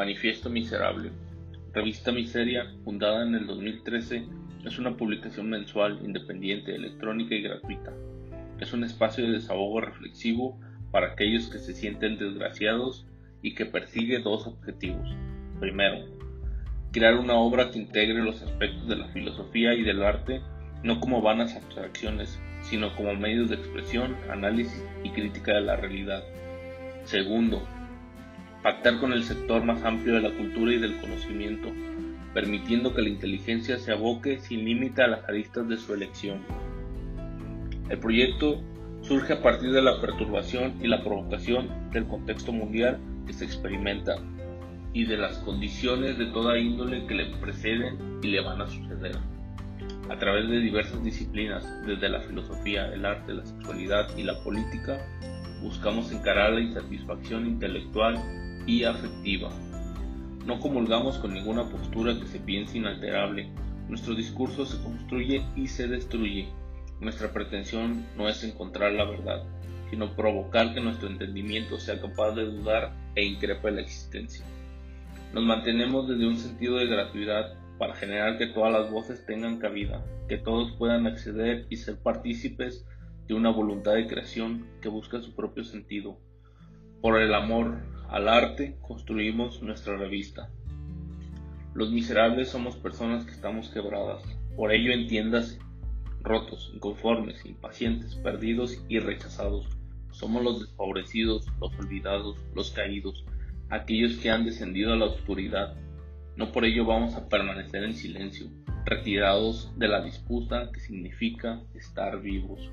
Manifiesto Miserable. Revista Miseria, fundada en el 2013, es una publicación mensual, independiente, electrónica y gratuita. Es un espacio de desahogo reflexivo para aquellos que se sienten desgraciados y que persigue dos objetivos. Primero, crear una obra que integre los aspectos de la filosofía y del arte no como vanas abstracciones, sino como medios de expresión, análisis y crítica de la realidad. Segundo, pactar con el sector más amplio de la cultura y del conocimiento, permitiendo que la inteligencia se aboque sin límite a las aristas de su elección. El proyecto surge a partir de la perturbación y la provocación del contexto mundial que se experimenta y de las condiciones de toda índole que le preceden y le van a suceder. A través de diversas disciplinas, desde la filosofía, el arte, la sexualidad y la política, buscamos encarar la insatisfacción intelectual y afectiva. No comulgamos con ninguna postura que se piense inalterable. Nuestro discurso se construye y se destruye. Nuestra pretensión no es encontrar la verdad, sino provocar que nuestro entendimiento sea capaz de dudar e increpe la existencia. Nos mantenemos desde un sentido de gratuidad para generar que todas las voces tengan cabida, que todos puedan acceder y ser partícipes de una voluntad de creación que busca su propio sentido. Por el amor al arte construimos nuestra revista. Los miserables somos personas que estamos quebradas, por ello entiendas, rotos, inconformes, impacientes, perdidos y rechazados. Somos los desfavorecidos, los olvidados, los caídos, aquellos que han descendido a la oscuridad, no por ello vamos a permanecer en silencio, retirados de la disputa que significa estar vivos.